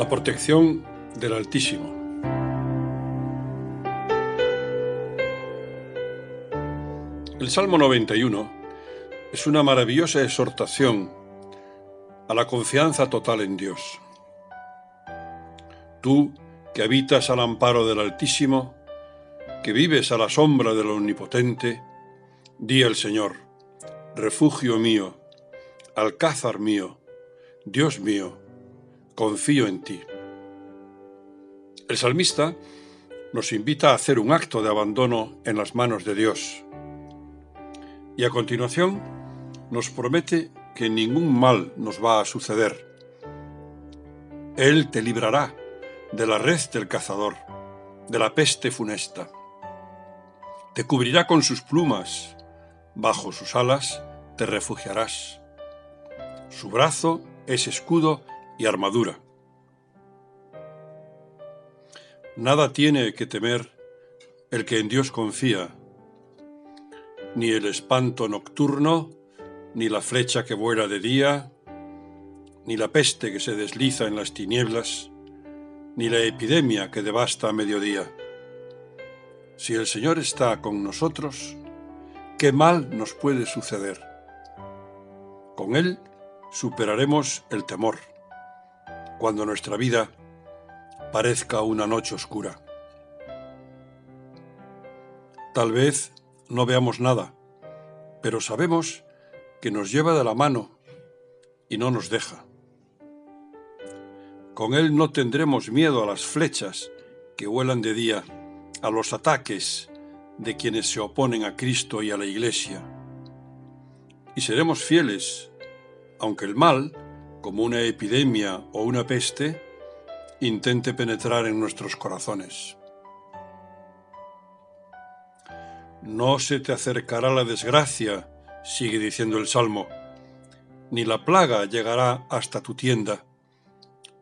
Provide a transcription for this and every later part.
La protección del Altísimo. El Salmo 91 es una maravillosa exhortación a la confianza total en Dios. Tú, que habitas al amparo del Altísimo, que vives a la sombra del Omnipotente, di al Señor, refugio mío, alcázar mío, Dios mío, confío en ti. El salmista nos invita a hacer un acto de abandono en las manos de Dios. Y a continuación nos promete que ningún mal nos va a suceder. Él te librará de la red del cazador, de la peste funesta. Te cubrirá con sus plumas, bajo sus alas te refugiarás. Su brazo es escudo y armadura. Nada tiene que temer el que en Dios confía, ni el espanto nocturno, ni la flecha que vuela de día, ni la peste que se desliza en las tinieblas, ni la epidemia que devasta a mediodía. Si el Señor está con nosotros, ¿qué mal nos puede suceder? Con Él superaremos el temor cuando nuestra vida parezca una noche oscura. Tal vez no veamos nada, pero sabemos que nos lleva de la mano y no nos deja. Con Él no tendremos miedo a las flechas que vuelan de día, a los ataques de quienes se oponen a Cristo y a la Iglesia. Y seremos fieles, aunque el mal como una epidemia o una peste, intente penetrar en nuestros corazones. No se te acercará la desgracia, sigue diciendo el Salmo, ni la plaga llegará hasta tu tienda,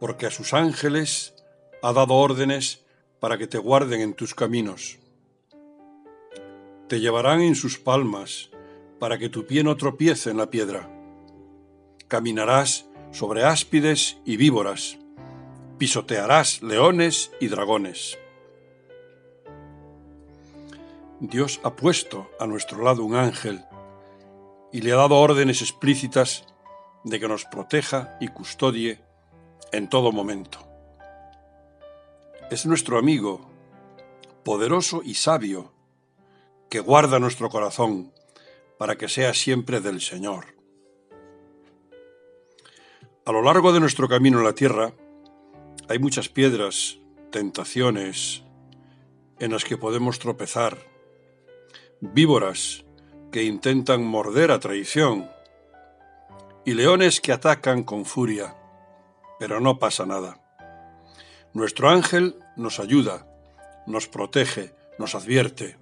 porque a sus ángeles ha dado órdenes para que te guarden en tus caminos. Te llevarán en sus palmas, para que tu pie no tropiece en la piedra. Caminarás sobre áspides y víboras, pisotearás leones y dragones. Dios ha puesto a nuestro lado un ángel y le ha dado órdenes explícitas de que nos proteja y custodie en todo momento. Es nuestro amigo, poderoso y sabio, que guarda nuestro corazón para que sea siempre del Señor. A lo largo de nuestro camino en la tierra hay muchas piedras, tentaciones en las que podemos tropezar, víboras que intentan morder a traición y leones que atacan con furia, pero no pasa nada. Nuestro ángel nos ayuda, nos protege, nos advierte.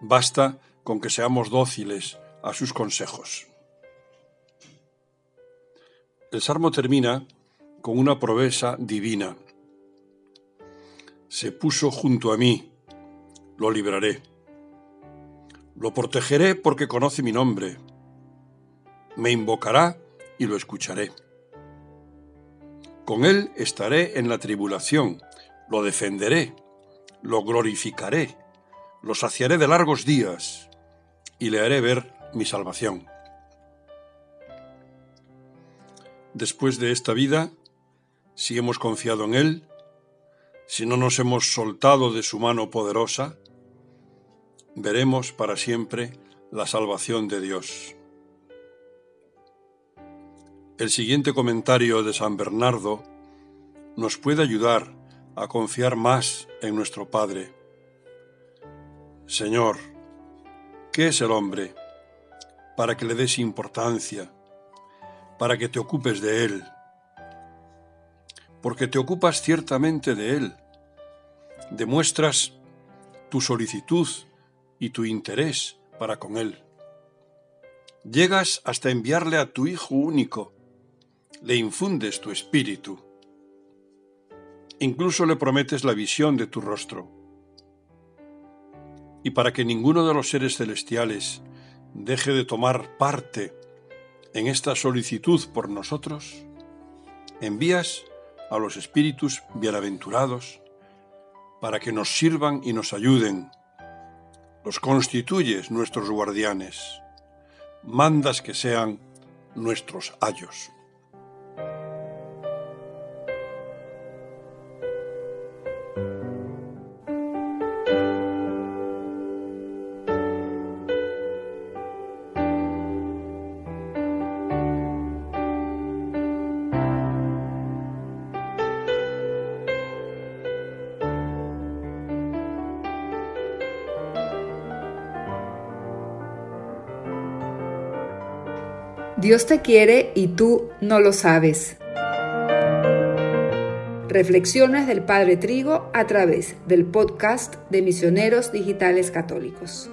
Basta con que seamos dóciles a sus consejos. El salmo termina con una promesa divina. Se puso junto a mí, lo libraré. Lo protegeré porque conoce mi nombre. Me invocará y lo escucharé. Con él estaré en la tribulación, lo defenderé, lo glorificaré, lo saciaré de largos días y le haré ver mi salvación. Después de esta vida, si hemos confiado en Él, si no nos hemos soltado de su mano poderosa, veremos para siempre la salvación de Dios. El siguiente comentario de San Bernardo nos puede ayudar a confiar más en nuestro Padre. Señor, ¿qué es el hombre? para que le des importancia, para que te ocupes de Él, porque te ocupas ciertamente de Él, demuestras tu solicitud y tu interés para con Él. Llegas hasta enviarle a tu Hijo único, le infundes tu espíritu, incluso le prometes la visión de tu rostro. Y para que ninguno de los seres celestiales deje de tomar parte en esta solicitud por nosotros, envías a los espíritus bienaventurados para que nos sirvan y nos ayuden. Los constituyes nuestros guardianes, mandas que sean nuestros ayos. Dios te quiere y tú no lo sabes. Reflexiones del Padre Trigo a través del podcast de Misioneros Digitales Católicos.